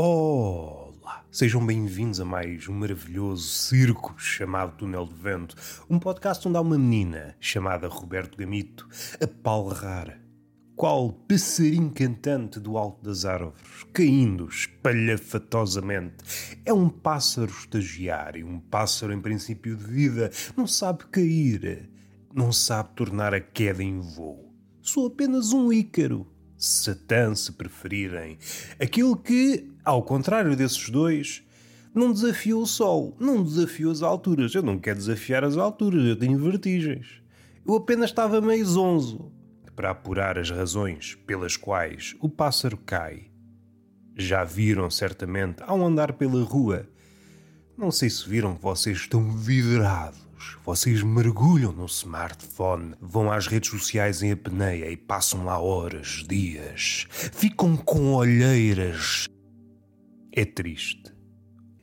Olá! Sejam bem-vindos a mais um maravilhoso circo chamado Túnel de Vento, um podcast onde há uma menina chamada Roberto Gamito a palrar, qual passarinho cantante do alto das árvores, caindo espalhafatosamente. É um pássaro estagiário, um pássaro em princípio de vida, não sabe cair, não sabe tornar a queda em voo. Sou apenas um ícaro Satã, se preferirem. Aquele que, ao contrário desses dois, não desafiou o Sol, não desafiou as alturas. Eu não quero desafiar as alturas, eu tenho vertigens. Eu apenas estava meio zonzo para apurar as razões pelas quais o pássaro cai. Já viram certamente ao andar pela rua. Não sei se viram que vocês estão vocês mergulham no smartphone, vão às redes sociais em apneia e passam lá horas, dias. Ficam com olheiras. É triste.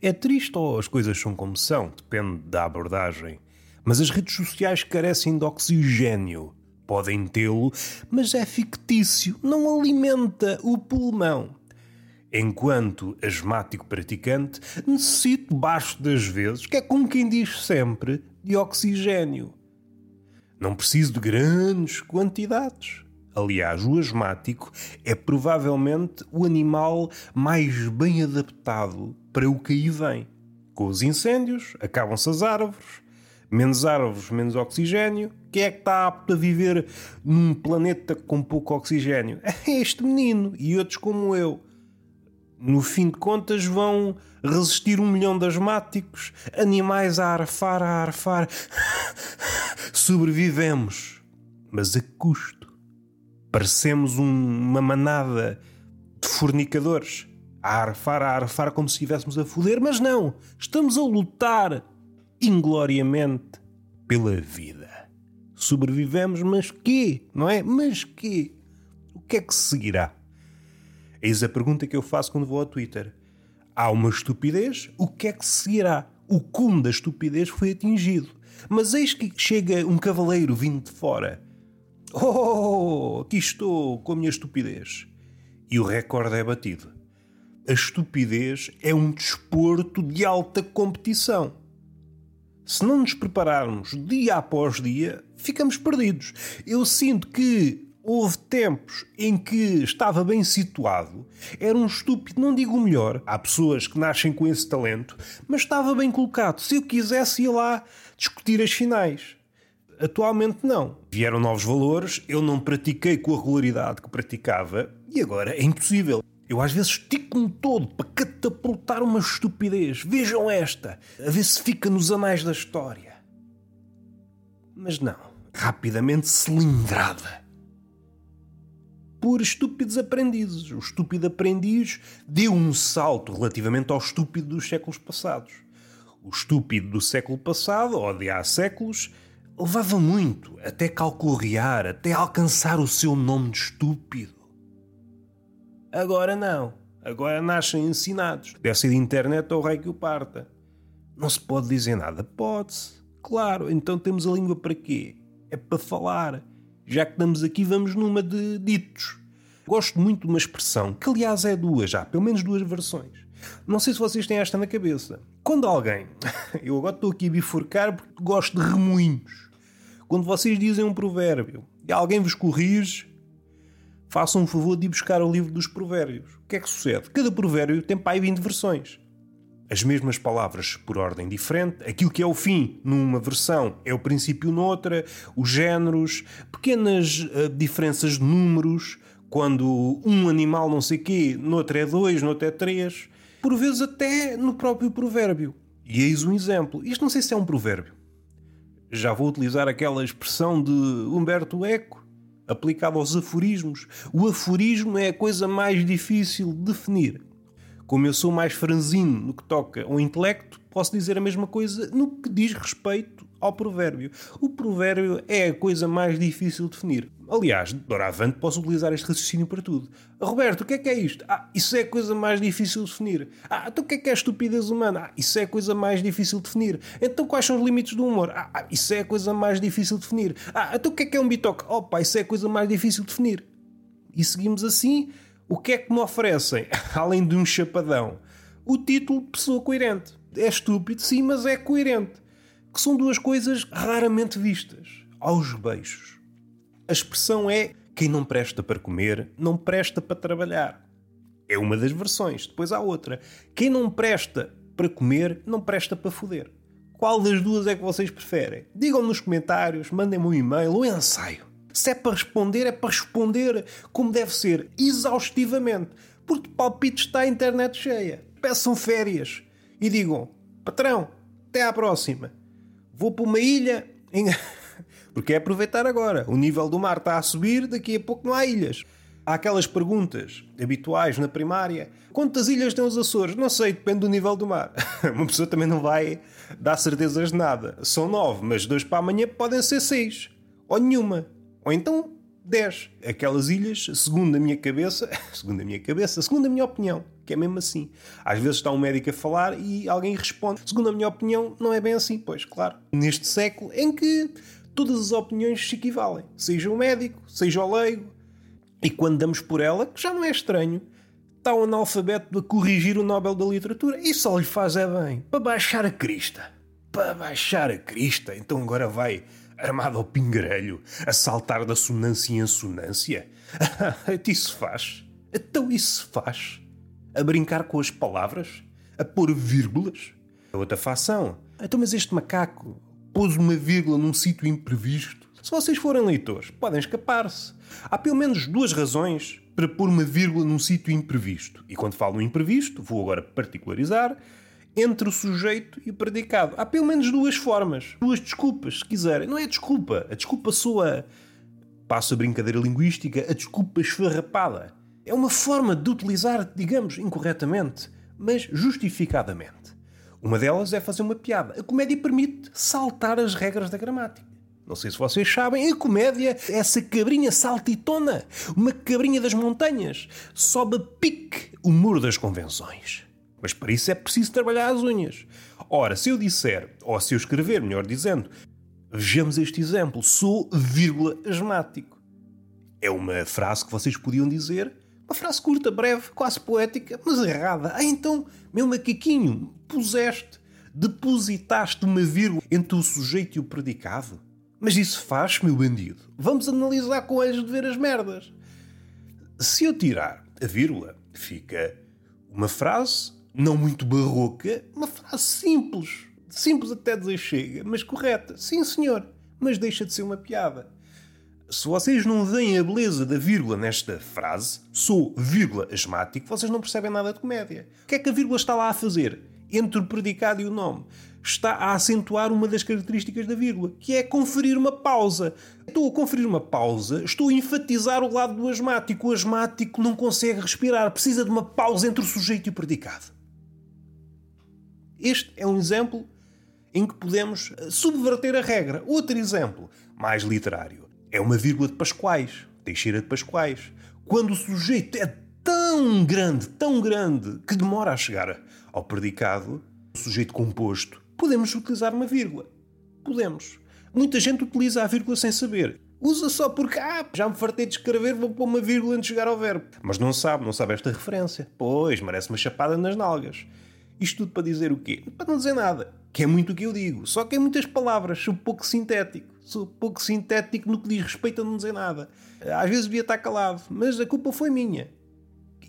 É triste ou as coisas são como são, depende da abordagem. Mas as redes sociais carecem de oxigênio. Podem tê-lo, mas é fictício, não alimenta o pulmão. Enquanto asmático praticante, necessito baixo das vezes, que é como quem diz sempre, de oxigênio. Não preciso de grandes quantidades. Aliás, o asmático é provavelmente o animal mais bem adaptado para o que aí vem. Com os incêndios, acabam-se as árvores, menos árvores, menos oxigênio. Quem é que está apto a viver num planeta com pouco oxigênio? É este menino e outros como eu no fim de contas, vão resistir um milhão de asmáticos, animais a arfar, a arfar. Sobrevivemos, mas a custo. Parecemos um, uma manada de fornicadores a arfar, a arfar como se estivéssemos a foder, mas não, estamos a lutar ingloriamente pela vida. Sobrevivemos, mas quê? Não é? Mas quê? O que é que seguirá? Eis a pergunta que eu faço quando vou ao Twitter. Há uma estupidez, o que é que seguirá? O cume da estupidez foi atingido. Mas eis que chega um cavaleiro vindo de fora. Oh, aqui estou com a minha estupidez. E o recorde é batido. A estupidez é um desporto de alta competição. Se não nos prepararmos dia após dia, ficamos perdidos. Eu sinto que Houve tempos em que estava bem situado, era um estúpido, não digo melhor, há pessoas que nascem com esse talento, mas estava bem colocado. Se eu quisesse, ia lá discutir as finais. Atualmente não. Vieram novos valores, eu não pratiquei com a regularidade que praticava e agora é impossível. Eu às vezes estico-me todo para catapultar uma estupidez. Vejam esta, a ver se fica nos anais da história. Mas não, rapidamente cilindrada por estúpidos aprendizes. O estúpido aprendiz deu um salto relativamente ao estúpido dos séculos passados. O estúpido do século passado, ou de há séculos, levava muito até calcorrear, até alcançar o seu nome de estúpido. Agora não. Agora nascem ensinados. Deve ser de internet ou rei que o parta. Não se pode dizer nada. Pode-se. Claro, então temos a língua para quê? É para falar. Já que estamos aqui, vamos numa de ditos. Gosto muito de uma expressão, que aliás é duas já, pelo menos duas versões. Não sei se vocês têm esta na cabeça. Quando alguém. Eu agora estou aqui a bifurcar porque gosto de remoinhos. Quando vocês dizem um provérbio e alguém vos corrige, façam um favor de ir buscar o livro dos provérbios. O que é que sucede? Cada provérbio tem pai 20 versões as mesmas palavras por ordem diferente, aquilo que é o fim numa versão é o princípio noutra, os géneros, pequenas uh, diferenças de números, quando um animal não sei quê, noutra é dois, noutra é três, por vezes até no próprio provérbio. E eis um exemplo. Isto não sei se é um provérbio. Já vou utilizar aquela expressão de Humberto Eco, aplicada aos aforismos. O aforismo é a coisa mais difícil de definir. Como eu sou mais franzino no que toca ao intelecto, posso dizer a mesma coisa no que diz respeito ao provérbio. O provérbio é a coisa mais difícil de definir. Aliás, doravante posso utilizar este raciocínio para tudo. Roberto, o que é que é isto? Ah, isso é a coisa mais difícil de definir. Ah, então o que é que é a estupidez humana? Ah, isso é a coisa mais difícil de definir. Então quais são os limites do humor? Ah, ah isso é a coisa mais difícil de definir. Ah, então o que é que é um bitoque? Opa, isso é a coisa mais difícil de definir. E seguimos assim O que é que me oferecem, além de um chapadão? O título de pessoa coerente. É estúpido, sim, mas é coerente. Que são duas coisas raramente vistas. Aos beijos. A expressão é quem não presta para comer, não presta para trabalhar. É uma das versões. Depois há outra. Quem não presta para comer, não presta para foder. Qual das duas é que vocês preferem? Digam nos comentários, mandem-me um e-mail ou um ensaio. Se é para responder, é para responder como deve ser, exaustivamente. Porque palpite está a internet cheia. Peçam férias e digam: patrão, até à próxima. Vou para uma ilha. Em... Porque é aproveitar agora. O nível do mar está a subir, daqui a pouco não há ilhas. Há aquelas perguntas habituais na primária: quantas ilhas têm os Açores? Não sei, depende do nível do mar. Uma pessoa também não vai dar certezas de nada. São nove, mas dois para amanhã podem ser seis. Ou nenhuma. Ou então dez. Aquelas ilhas, segundo a minha cabeça, segundo a minha cabeça, segundo a minha opinião, que é mesmo assim. Às vezes está um médico a falar e alguém responde, segundo a minha opinião, não é bem assim. Pois, claro. Neste século em que todas as opiniões se equivalem, seja o médico, seja o leigo, e quando damos por ela, que já não é estranho, está um analfabeto a corrigir o Nobel da Literatura. E só lhe faz é bem. Para baixar a crista. Para baixar a crista. Então agora vai, armado ao pingarelho, a saltar da sonância em sonância. isso faz. Então isso faz. A brincar com as palavras. A pôr vírgulas. A outra facção. Então mas este macaco pôs uma vírgula num sítio imprevisto. Se vocês forem leitores, podem escapar-se. Há pelo menos duas razões para pôr uma vírgula num sítio imprevisto. E quando falo imprevisto, vou agora particularizar, entre o sujeito e o predicado. Há pelo menos duas formas, duas desculpas, se quiserem. Não é desculpa, a desculpa soa, passo a brincadeira linguística, a desculpa esfarrapada. É uma forma de utilizar, digamos, incorretamente, mas justificadamente. Uma delas é fazer uma piada. A comédia permite saltar as regras da gramática. Não sei se vocês sabem, a comédia é essa cabrinha saltitona, uma cabrinha das montanhas, sobe a pique o muro das convenções. Mas para isso é preciso trabalhar as unhas. Ora, se eu disser, ou se eu escrever, melhor dizendo, vejamos este exemplo, sou vírgula asmático. É uma frase que vocês podiam dizer, uma frase curta, breve, quase poética, mas errada. Ah, então, meu macaquinho, puseste, depositaste uma vírgula entre o sujeito e o predicado? Mas isso faz, meu bandido. Vamos analisar com eles de ver as merdas. Se eu tirar a vírgula, fica uma frase não muito barroca, uma frase simples. Simples até dizer chega, mas correta. Sim, senhor, mas deixa de ser uma piada. Se vocês não veem a beleza da vírgula nesta frase, sou vírgula asmático, vocês não percebem nada de comédia. O que é que a vírgula está lá a fazer? Entre o predicado e o nome está a acentuar uma das características da vírgula, que é conferir uma pausa. Estou a conferir uma pausa, estou a enfatizar o lado do asmático. O asmático não consegue respirar, precisa de uma pausa entre o sujeito e o predicado. Este é um exemplo em que podemos eh, subverter a regra. Outro exemplo, mais literário, é uma vírgula de Pascoais, Teixeira de Pascoais. Quando o sujeito é tão grande, tão grande, que demora a chegar ao predicado, o sujeito composto podemos utilizar uma vírgula. Podemos. Muita gente utiliza a vírgula sem saber. Usa só porque, ah, já me fartei de escrever, vou pôr uma vírgula antes de chegar ao verbo. Mas não sabe, não sabe esta referência. Pois, merece uma chapada nas nalgas. Isto tudo para dizer o quê? Para não dizer nada. Que é muito o que eu digo. Só que é muitas palavras. Sou pouco sintético. Sou pouco sintético no que diz respeito a não dizer nada. Às vezes devia estar calado, mas a culpa foi minha.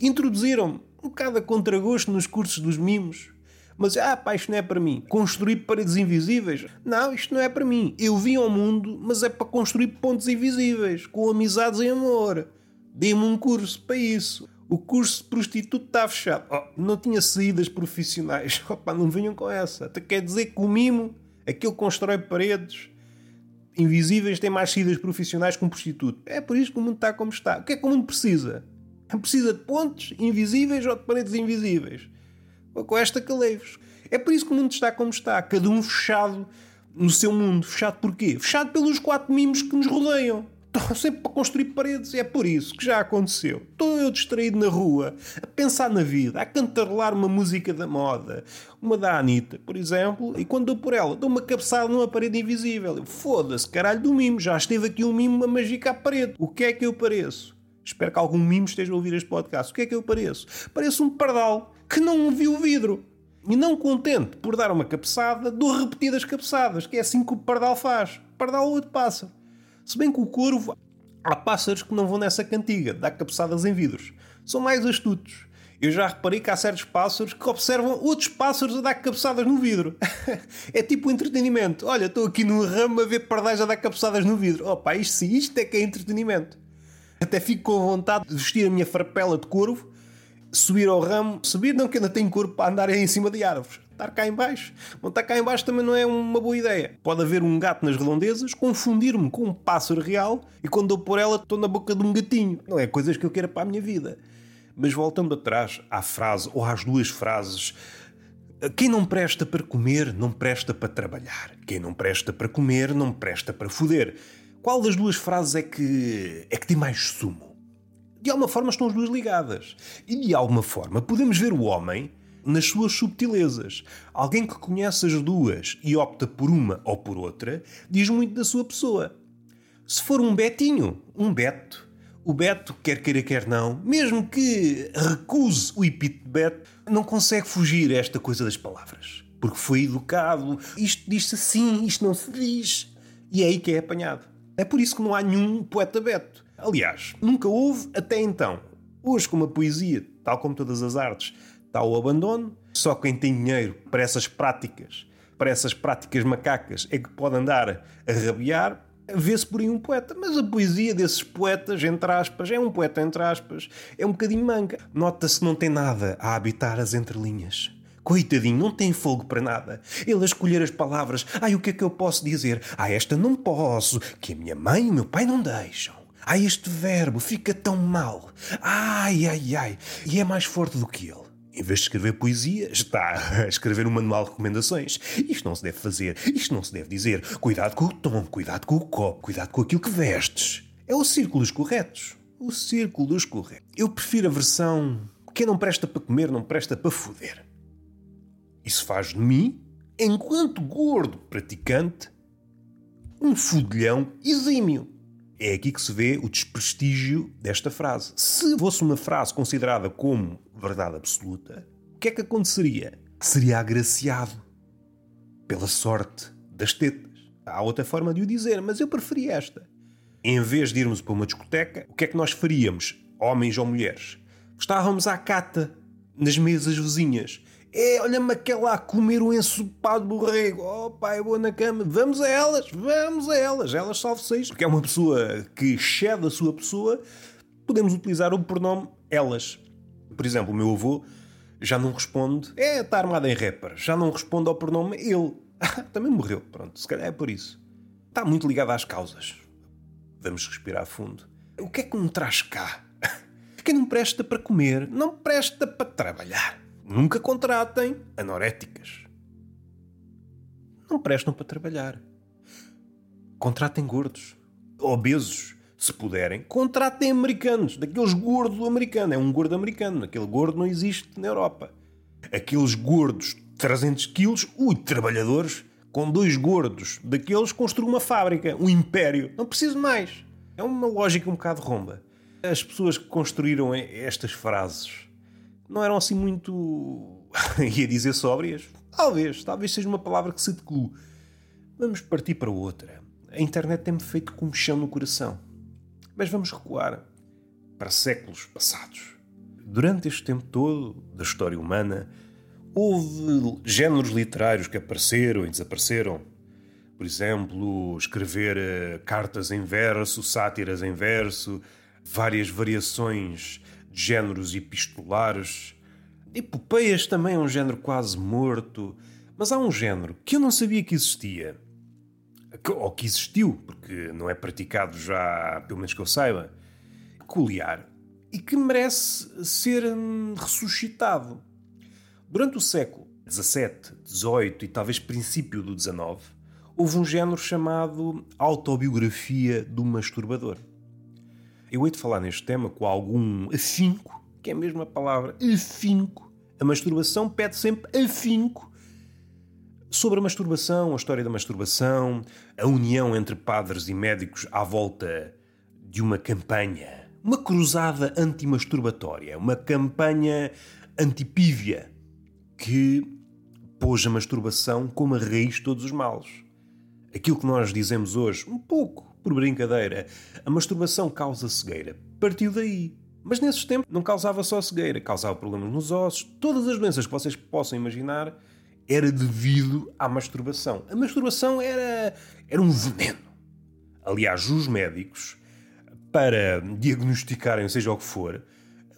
Introduziram-me um bocado a contragosto nos cursos dos mimos mas, ah, pá, isto não é para mim. Construir paredes invisíveis? Não, isto não é para mim. Eu vim ao mundo, mas é para construir pontos invisíveis, com amizades e amor. Dê-me um curso para isso. O curso de prostituto está fechado. Oh, não tinha saídas profissionais. Opa, não venham com essa. Até quer dizer que o mimo, aquele constrói paredes invisíveis, tem mais saídas profissionais que um prostituto. É por isso que o mundo está como está. O que é que o mundo precisa? Precisa de pontes invisíveis ou de paredes invisíveis? com esta caleiros. É por isso que o mundo está como está, cada um fechado no seu mundo. Fechado porquê? Fechado pelos quatro mimos que nos rodeiam. Estão sempre para construir paredes e é por isso que já aconteceu. Estou eu distraído na rua, a pensar na vida, a cantarolar uma música da moda, uma da Anitta, por exemplo, e quando dou por ela, dou uma cabeçada numa parede invisível. Foda-se, caralho do mimo, já esteve aqui um mimo a magicar a parede. O que é que eu pareço? Espero que algum mimo esteja a ouvir este podcast. O que é que eu pareço? Pareço um pardal que não viu o vidro. E não contente por dar uma cabeçada, dou repetidas cabeçadas, que é assim que o pardal faz. Pardal ou outro pássaro. Se bem que o corvo, há pássaros que não vão nessa cantiga, dá cabeçadas em vidros. São mais astutos. Eu já reparei que há certos pássaros que observam outros pássaros a dar cabeçadas no vidro. é tipo entretenimento. Olha, estou aqui no ramo a ver pardais a dar cabeçadas no vidro. Opa, isto sim, isto é que é entretenimento. Até fico com vontade de vestir a minha farpela de corvo, subir ao ramo, subir não que ainda tenho corpo para andar em cima de árvores. Estar cá em baixo. Bom, estar cá em baixo também não é uma boa ideia. Pode haver um gato nas redondezas, confundir-me com um pássaro real e quando dou por ela estou na boca de um gatinho. Não é coisas que eu quero para a minha vida. Mas voltando atrás à frase, ou às duas frases, quem não presta para comer, não presta para trabalhar. Quem não presta para comer, não presta para foder. Qual das duas frases é que é que tem mais sumo? De alguma forma estão as duas ligadas. E de alguma forma podemos ver o homem nas suas subtilezas. Alguém que conhece as duas e opta por uma ou por outra, diz muito da sua pessoa. Se for um Betinho, um Beto, o Beto, quer queira, quer não, mesmo que recuse o epíteto Beto, não consegue fugir a esta coisa das palavras. Porque foi educado, isto diz-se assim, isto não se diz. E é aí que é apanhado. É por isso que não há nenhum poeta Beto. Aliás, nunca houve até então. Hoje, como a poesia, tal como todas as artes, está ao abandono, só quem tem dinheiro para essas práticas, para essas práticas macacas, é que pode andar a rabiar, vê-se por aí um poeta. Mas a poesia desses poetas, entre aspas, é um poeta entre aspas, é um bocadinho manca. Nota-se que não tem nada a habitar as entrelinhas. Coitadinho, não tem fogo para nada. Ele a escolher as palavras. Ai, o que é que eu posso dizer? Ah, esta não posso, que a minha mãe e o meu pai não deixam. Ai, este verbo fica tão mal. Ai, ai, ai. E é mais forte do que ele. Em vez de escrever poesia, está a escrever um manual de recomendações. Isto não se deve fazer, isto não se deve dizer. Cuidado com o tom, cuidado com o copo, cuidado com aquilo que vestes. É o círculo dos corretos. O círculo dos corretos. Eu prefiro a versão quem não presta para comer não presta para foder. Isso faz de mim, enquanto gordo praticante, um fudilhão exímio. É aqui que se vê o desprestígio desta frase. Se fosse uma frase considerada como verdade absoluta, o que é que aconteceria? Seria agraciado pela sorte das tetas. Há outra forma de o dizer, mas eu preferi esta. Em vez de irmos para uma discoteca, o que é que nós faríamos, homens ou mulheres? Estávamos à cata, nas mesas vizinhas, é, olha-me aquela a comer o ensopado borrego. Oh pai, vou na cama. Vamos a elas, vamos a elas. Elas salve seis. Porque é uma pessoa que excede a sua pessoa. Podemos utilizar o pronome elas. Por exemplo, o meu avô já não responde. É, está armado em rapper. Já não responde ao pronome ele. Também morreu. Pronto, se calhar é por isso. Está muito ligado às causas. Vamos respirar fundo. O que é que me traz cá? Quem não presta para comer, não presta para trabalhar. Nunca contratem anoréticas. Não prestam para trabalhar. Contratem gordos. Obesos, se puderem. Contratem americanos. Daqueles gordos americanos. É um gordo americano. Aquele gordo não existe na Europa. Aqueles gordos de 300 quilos, ui, trabalhadores, com dois gordos daqueles construam uma fábrica, um império. Não preciso mais. É uma lógica um bocado romba. As pessoas que construíram estas frases não eram assim muito. ia dizer sóbrias? Talvez, talvez seja uma palavra que se declue. Vamos partir para outra. A internet tem-me feito com um chão no coração. Mas vamos recuar para séculos passados. Durante este tempo todo da história humana, houve géneros literários que apareceram e desapareceram. Por exemplo, escrever uh, cartas em verso, sátiras em verso, várias variações géneros epistolares. Epopeias também é um género quase morto, mas há um género que eu não sabia que existia. Ou que existiu, porque não é praticado já, pelo menos que eu saiba, peculiar e que merece ser hum, ressuscitado. Durante o século XVII, XVIII e talvez princípio do XIX, houve um género chamado autobiografia do masturbador. Eu hei de falar neste tema com algum afinco, que é mesmo a palavra afinco. A masturbação pede sempre afinco sobre a masturbação, a história da masturbação, a união entre padres e médicos à volta de uma campanha uma cruzada antimasturbatória, uma campanha antipívia que pôs a masturbação como a raiz de todos os males. Aquilo que nós dizemos hoje, um pouco por brincadeira, a masturbação causa cegueira, partiu daí. Mas nesses tempos não causava só cegueira, causava problemas nos ossos, todas as doenças que vocês possam imaginar era devido à masturbação. A masturbação era, era um veneno. Aliás, os médicos, para diagnosticarem, seja o que for,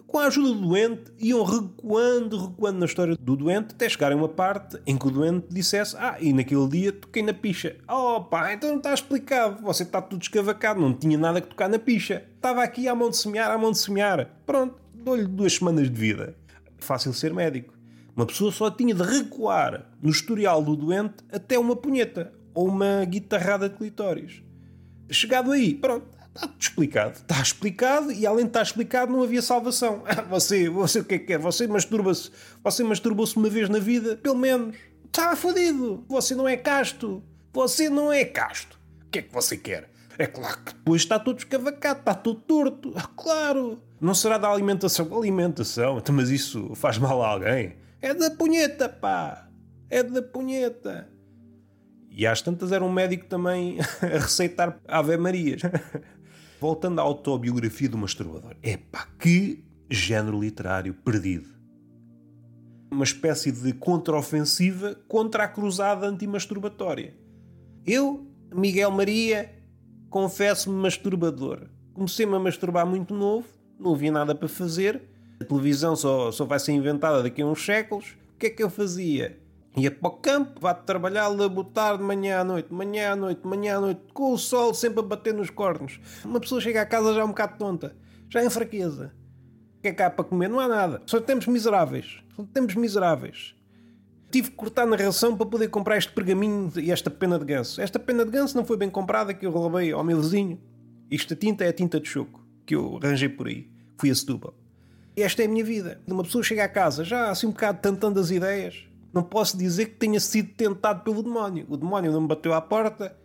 com a ajuda do doente, iam recuando, recuando na história do doente, até chegarem a uma parte em que o doente dissesse: Ah, e naquele dia toquei na picha. Oh, pá, então não está explicado. Você está tudo escavacado, não tinha nada que tocar na picha. Estava aqui à mão de semear, à mão de semear. Pronto, dou-lhe duas semanas de vida. Fácil ser médico. Uma pessoa só tinha de recuar no historial do doente até uma punheta ou uma guitarrada de clitóris. Chegado aí, pronto, está explicado. Está explicado e além de estar explicado não havia salvação. Você, você o que é que é? Você masturba-se, você masturbou-se uma vez na vida, pelo menos. Está fodido. Você não é casto. Você não é casto. O que é que você quer? É claro que depois está todo escavacado, está todo torto. Claro. Não será da alimentação. Alimentação? Então, mas isso faz mal a alguém? É da punheta, pá! É da punheta! E às tantas era um médico também a receitar Ave Marias. Voltando à autobiografia do masturbador. Epá, que género literário perdido. Uma espécie de contraofensiva contra a cruzada antimasturbatória. Eu, Miguel Maria, confesso-me masturbador. Comecei-me a masturbar muito novo, não havia nada para fazer a televisão só, só vai ser inventada daqui a uns séculos. O que é que eu fazia? Ia para o campo, vá trabalhar, labutar de manhã à noite, manhã à noite, manhã à noite, com o sol sempre a bater nos cornos. Uma pessoa chega a casa já um bocado tonta, já em fraqueza. O que é que há para comer? Não há nada. Só temos miseráveis. Só temos miseráveis. Tive que cortar na ração para poder comprar este pergaminho e esta pena de ganso. Esta pena de ganso não foi bem comprada, que eu roubei ao meu vizinho. Isto a tinta é a tinta de choco, que eu arranjei por aí. Fui a Setúbal. Esta é a minha vida. Uma pessoa chega a casa já assim um bocado tentando as ideias. Não posso dizer que tenha sido tentado pelo demónio. O demónio não me bateu à porta.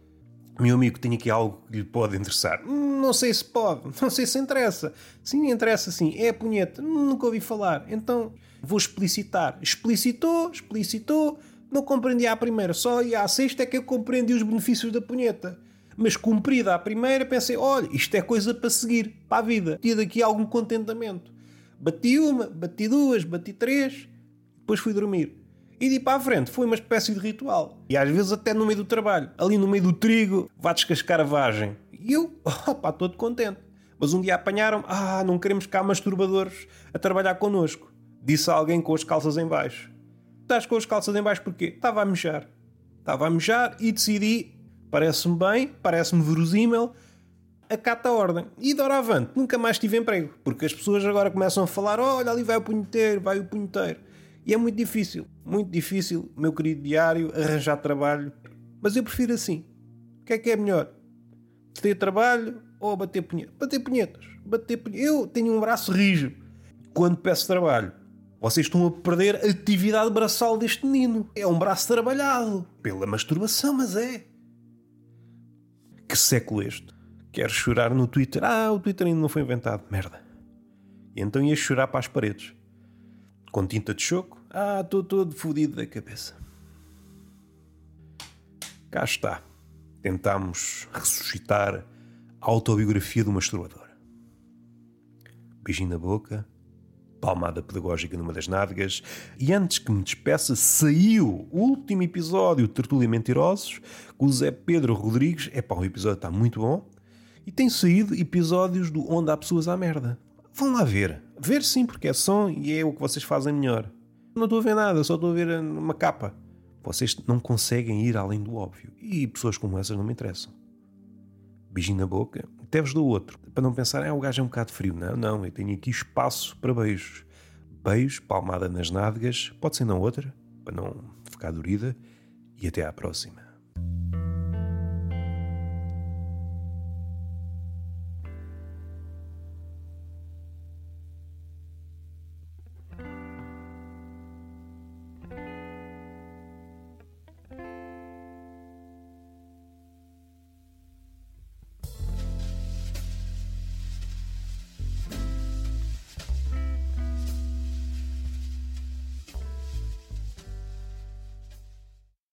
Meu amigo, tenho aqui algo que lhe pode interessar. Não sei se pode, não sei se interessa. Sim, interessa sim. É a punheta. Nunca ouvi falar. Então vou explicitar. Explicitou, explicitou. Não compreendi à primeira, só e à sexta é que eu compreendi os benefícios da punheta. Mas cumprida à primeira, pensei: olha, isto é coisa para seguir, para a vida. Tinha daqui algum contentamento. Bati uma, bati duas, bati três, depois fui dormir. E de ir para a frente foi uma espécie de ritual. E às vezes até no meio do trabalho, ali no meio do trigo, vá descascar a vagem. E eu, opá, todo contente. Mas um dia apanharam ah, não queremos cá masturbadores a trabalhar connosco. Disse alguém com as calças em baixo. Estás com as calças em baixo porquê? Estava a mejar. Estava a mejar e decidi, parece-me bem, parece-me verosímil, acata a ordem. E doravante, nunca mais tive emprego. Porque as pessoas agora começam a falar: olha, ali vai o punheteiro, vai o punheteiro. E é muito difícil, muito difícil, meu querido diário, arranjar trabalho. Mas eu prefiro assim. O que é que é melhor? Ter trabalho ou bater punhetas? Bater punhetas. Bater punhetas. Eu tenho um braço rijo. Quando peço trabalho, vocês estão a perder a atividade braçal deste menino. É um braço trabalhado. Pela masturbação, mas é. Que século este? Quero chorar no Twitter. Ah, o Twitter ainda não foi inventado. Merda. E então ia chorar para as paredes. Com tinta de choco. Ah, estou todo fodido da cabeça. Cá está. Tentámos ressuscitar a autobiografia do masturbador. Beijinho na boca, palmada pedagógica numa das nádegas, e antes que me despeça, saiu o último episódio de Tertulia Mentirosos com o Zé Pedro Rodrigues. É pá, o episódio está muito bom. E tem saído episódios do Onde Há Pessoas à Merda. Vão lá ver. Ver sim, porque é som e é o que vocês fazem melhor. Não estou a ver nada, só estou a ver uma capa. Vocês não conseguem ir além do óbvio. E pessoas como essas não me interessam. Beijinho na boca. Até vos dou outro. Para não pensar, ah, o gajo é um bocado frio. Não, não. Eu tenho aqui espaço para beijos. Beijos, palmada nas nádegas. Pode ser na outra, para não ficar dorida. E até à próxima.